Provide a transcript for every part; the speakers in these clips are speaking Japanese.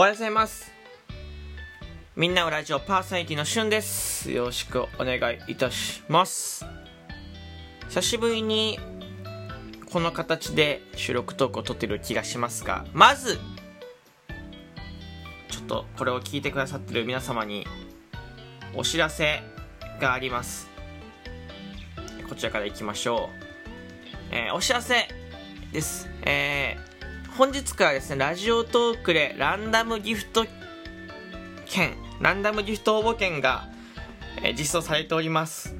おはようございます。みんなのラジオパーソナリティのしゅんです。よろしくお願いいたします。久しぶりにこの形で収録トークを撮ってる気がしますがまずちょっとこれを聞いてくださってる皆様にお知らせがあります。こちらからいきましょう、えー、お知らせです。えー本日からですね、ラジオトークでランダムギフト券、ランダムギフト応募券が、え、実装されております。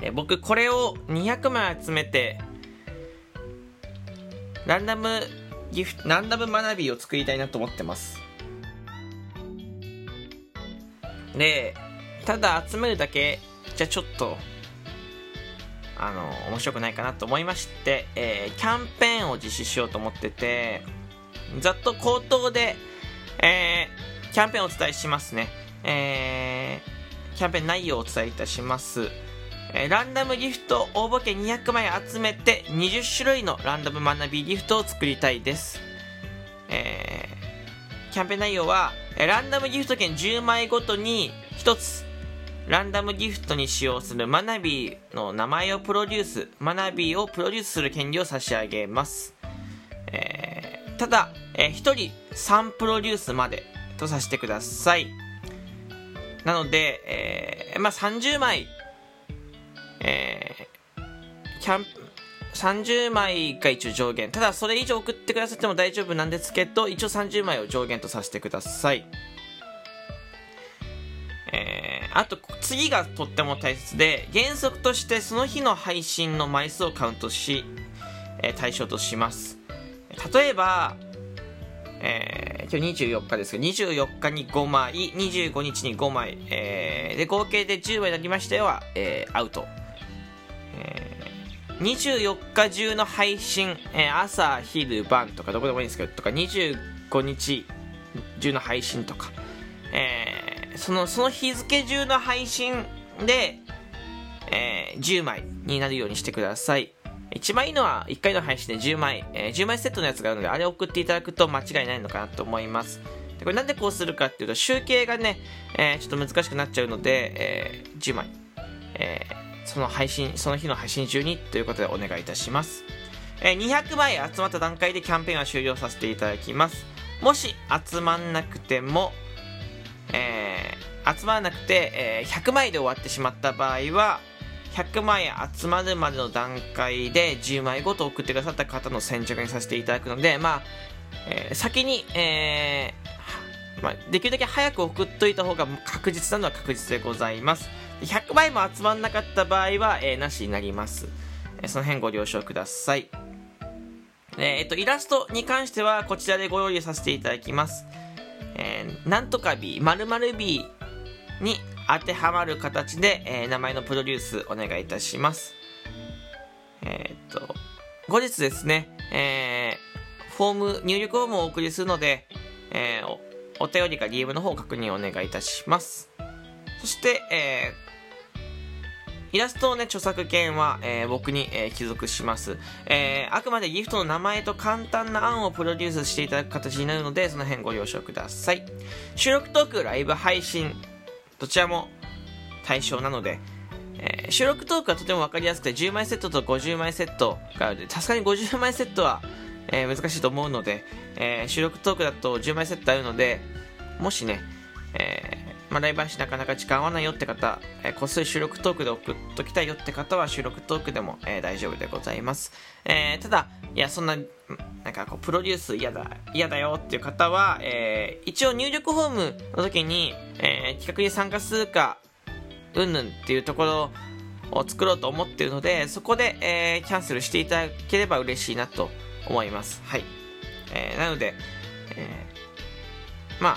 え、僕、これを200枚集めて、ランダムギフト、ランダム学びを作りたいなと思ってます。で、ただ集めるだけじゃちょっとあの面白くないかなと思いまして、えー、キャンペーンを実施しようと思っててざっと口頭で、えー、キャンペーンをお伝えしますね、えー、キャンペーン内容をお伝えいたしますえー、ランダムギフト応募券200枚集めて20種類のランダム学びギフトを作りたいです。えー、キャンペーン内容は、ランダムギフト券10枚ごとに1つランダムギフトに使用するマナビーの名前をプロデュース、マナビーをプロデュースする権利を差し上げます。えー、ただ、えー、1人3プロデュースまでとさせてください。なので、えー、まあ、30枚、えー、キャンプ、30枚が一応上限。ただ、それ以上送ってくださっても大丈夫なんですけど、一応30枚を上限とさせてください。えあと、次がとっても大切で、原則としてその日の配信の枚数をカウントし、えー、対象とします。例えば、えー、今日24日ですけど、24日に5枚、25日に5枚、えー、で、合計で10枚になりましたよは、えー、アウト。えー、24日中の配信、えー、朝、昼、晩とか、どこでもいいんですけど、とか、25日中の配信とか、えー、そのその日付中の配信で、えー、10枚になるようにしてください。一番いいのは1回の配信で10枚、えー、10枚セットのやつがあるのであれを送っていただくと間違いないのかなと思います。でこれなんでこうするかっていうと集計がね、えー、ちょっと難しくなっちゃうので、えー、10枚、えー、その配信その日の配信中にということでお願いいたします、えー、200枚集まった段階でキャンペーンは終了させていただきます。もし集まんなくてもえー、集まらなくて、えー、100枚で終わってしまった場合は100枚集まるまでの段階で10枚ごと送ってくださった方の先着にさせていただくので、まあえー、先に、えーまあ、できるだけ早く送っといた方が確実なのは確実でございます。100枚も集まらなかった場合は、えー、なしになります、えー、その辺ご了承ください。えー、っとイラストに関してはこちらでご用意させていただきます。えー、なんとか B、〇〇 B に当てはまる形で、えー、名前のプロデュースお願いいたします。えー、っと、後日ですね、えー、フォーム、入力フォームをお送りするので、えー、おお便りか DM の方確認お願いいたします。そして、えー、イラストのね、著作権は、えー、僕に、えー、帰属します。えー、あくまでギフトの名前と簡単な案をプロデュースしていただく形になるので、その辺ご了承ください。収録トーク、ライブ配信、どちらも対象なので、えー、収録トークはとても分かりやすくて、10枚セットと50枚セットがあるので、さすがに50枚セットは、えー、難しいと思うので、えー、収録トークだと10枚セットあるので、もしね、えーまあ、ライブ配信なかなか時間合わないよって方、えー、こっそり収録トークで送っときたいよって方は収録トークでも、えー、大丈夫でございます。えー、ただ、いや、そんな、なんかこう、プロデュース嫌だ、嫌だよっていう方は、えー、一応入力フォームの時に、えー、企画に参加するか、うんぬんっていうところを作ろうと思ってるので、そこで、えー、キャンセルしていただければ嬉しいなと思います。はい。えー、なので、えー、まあ、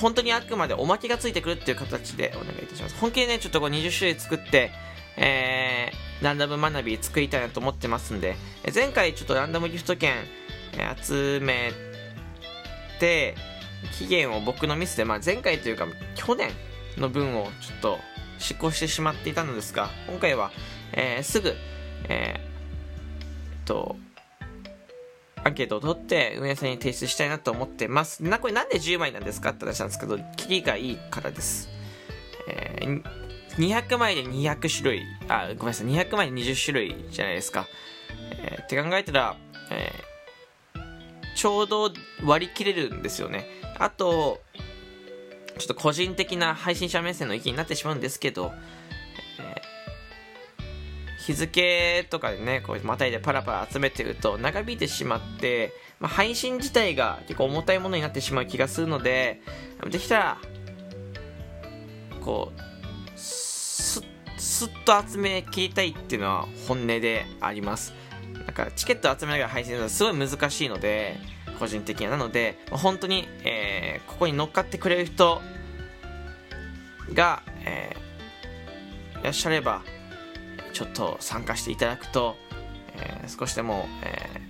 本当にあくまでおまけがついてくるっていう形でお願いいたします。本気でね、ちょっとこう20種類作って、えー、ランダム学び作りたいなと思ってますんで、前回ちょっとランダムギフト券、集めて、期限を僕のミスで、まあ、前回というか去年の分をちょっと執行してしまっていたのですが、今回は、えー、すぐ、えー、っと、アンケートを取って運営さんに提出したいなと思ってます。な、これなんで10枚なんですかって話なんですけど、キリがいいからです。えー、200枚で200種類、あ、ごめんなさい、200枚で20種類じゃないですか。えー、って考えたら、えー、ちょうど割り切れるんですよね。あと、ちょっと個人的な配信者目線の意見になってしまうんですけど、日付とかでね、こうまたいでパラパラ集めてると長引いてしまって、まあ、配信自体が結構重たいものになってしまう気がするので、できたら、こう、すっと集め切りたいっていうのは本音であります。だかチケット集めながら配信するのはすごい難しいので、個人的には。なので、本当に、えー、ここに乗っかってくれる人が、えー、いらっしゃれば、ちょっと参加していただくと、えー、少しでも、え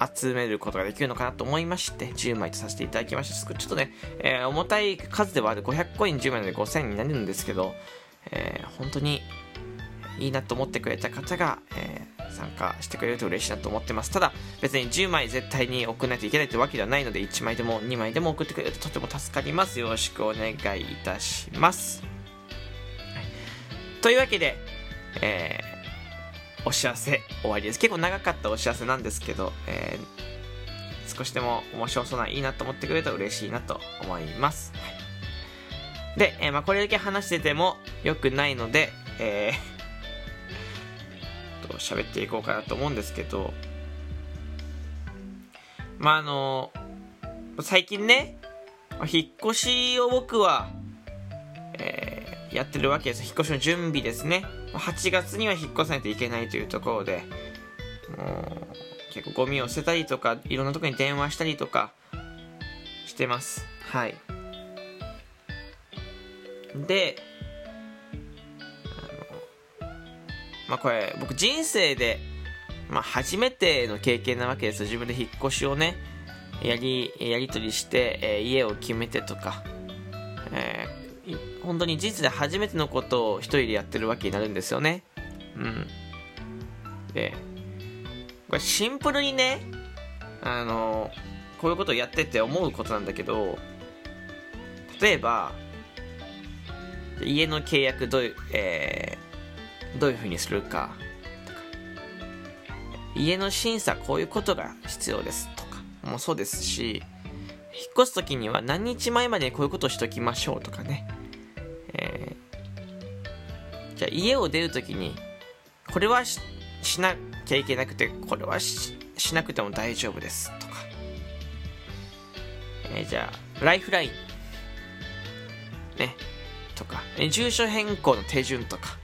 ー、集めることができるのかなと思いまして、10枚とさせていただきました。ちょっとね、えー、重たい数ではある500コイン10枚なので5000になるんですけど、えー、本当にいいなと思ってくれた方が、えー、参加してくれると嬉しいなと思ってます。ただ、別に10枚絶対に送らないといけないというわけではないので、1枚でも2枚でも送ってくれるととても助かります。よろしくお願いいたします。というわけで、えー、お知らせ終わりです。結構長かったお知らせなんですけど、えー、少しでも面白そうないいなと思ってくれると嬉しいなと思います。はい、で、えー、まあ、これだけ話してても良くないので、えー、と喋っていこうかなと思うんですけど、まあ、あの最近ね、引っ越しを僕は、えーやってるわけです。引っ越しの準備ですね。8月には引っ越さないといけないというところで、もう結構ゴミを捨てたりとか、いろんなところに電話したりとかしてます。はい。で、あの、まあこれ僕人生で、まあ初めての経験なわけです。自分で引っ越しをね、やり、やり取りして、えー、家を決めてとか、えー本当に人生で初めてのことを一人でやってるわけになるんですよね。うん。で、これシンプルにね、あの、こういうことをやってて思うことなんだけど、例えば、家の契約どういう、えー、どういう風にするかとか、家の審査こういうことが必要ですとかもそうですし、引っ越す時には何日前までこういうことをしときましょうとかね。えー、じゃあ家を出るときに、これはしなきゃいけなくて、これはしなくても大丈夫ですとか、えー、じゃあ、ライフライン、え住所変更の手順とか、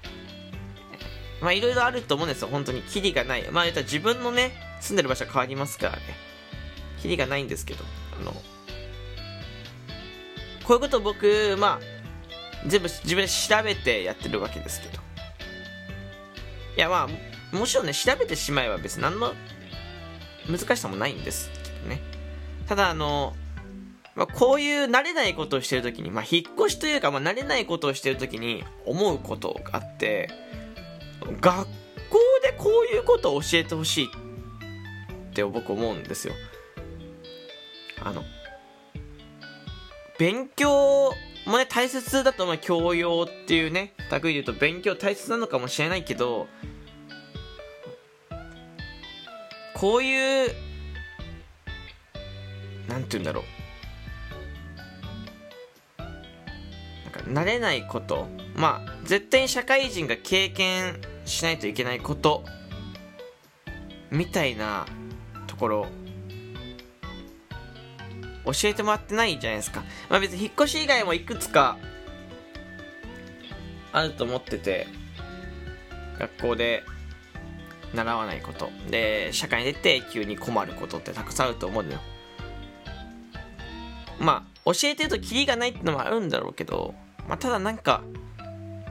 まあいろいろあると思うんですよ、本当に。キリがない。まあ言ったら自分のね、住んでる場所変わりますからね。キリがないんですけど、あの、こういうこと僕、まあ、全部自分で調べてやってるわけですけど。いやまあ、もちろんね、調べてしまえば別に何の難しさもないんですけどね。ただあの、まあ、こういう慣れないことをしてるときに、まあ、引っ越しというか、まあ、慣れないことをしてるときに思うことがあって、学校でこういうことを教えてほしいって僕思うんですよ。あの、勉強もね、大切だと思う。教養っていうね、類で言うと勉強大切なのかもしれないけど、こういう、なんて言うんだろう。慣れないこと。まあ、絶対に社会人が経験しないといけないこと、みたいなところ教えてもらってないじゃないですか。まあ別に引っ越し以外もいくつかあると思ってて、学校で習わないこと。で、社会に出て急に困ることってたくさんあると思うのよ。まあ、教えてるとキリがないってのもあるんだろうけど、まあただなんか、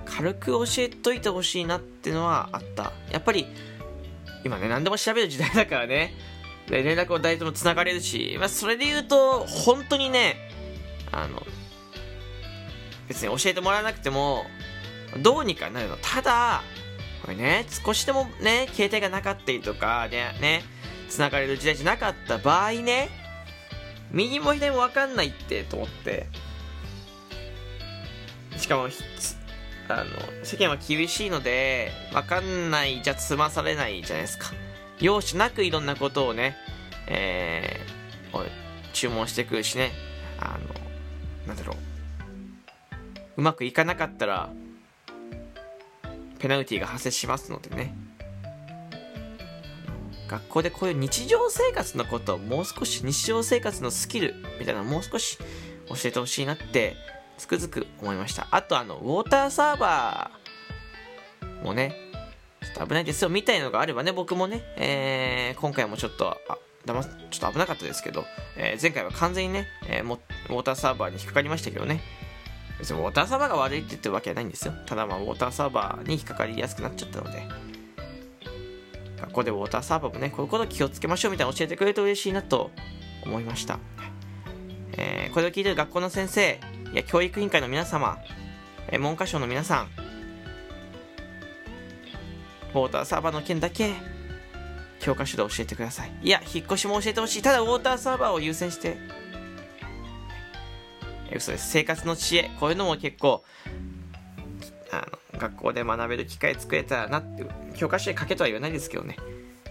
軽く教えといてほしいなっていうのはあった。やっぱり、今ね、何でも調べる時代だからね、連絡を誰とも繋がれるし、まあ、それで言うと、本当にね、あの、別に教えてもらわなくても、どうにかなるの。ただ、これね、少しでもね、携帯がなかったりとか、で、ね、つながれる時代じゃなかった場合ね右も左も分かんないってと思ってしかもあの世間は厳しいので分かんないじゃ済まされないじゃないですか。容赦なくいろんなことをね、えー、注文してくるしね。あのなんだろう。うまくいかなかったらペナルティが発生しますのでね。学校でこういう日常生活のことをもう少し日常生活のスキルみたいなのをもう少し教えてほしいなってつくづく思いました。あとあのウォーターサーバーもねちょっと危ないですよみたいのがあればね僕もね、えー、今回もちょっとあだまちょっと危なかったですけど、えー、前回は完全にね、えー、ウォーターサーバーに引っかかりましたけどね。別にウォーターサーバーが悪いって言ってるわけはないんですよ。ただまあウォーターサーバーに引っかかりやすくなっちゃったので。学校でウォーターサーバーもねこういうこと気をつけましょうみたいな教えてくれると嬉しいなと思いました、えー、これを聞いてる学校の先生いや教育委員会の皆様、え、文科省の皆さんウォーターサーバーの件だけ教科書で教えてください。いや引っ越しも教えてほしい。ただウォーターサーバーを優先して嘘です。生活の知恵こういうのも結構あの学校で学べる機会作れたらなって教科書に書けとは言わないですけどね。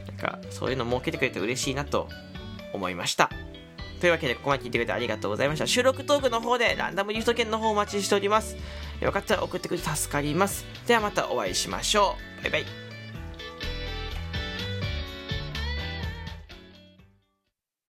なんかそういうの設けてくれて嬉しいなと思いました。というわけでここまで聞いてくれてありがとうございました。収録トークの方でランダムリフト券の方お待ちしております。よかったら送ってくれて助かります。ではまたお会いしましょう。バイバイ。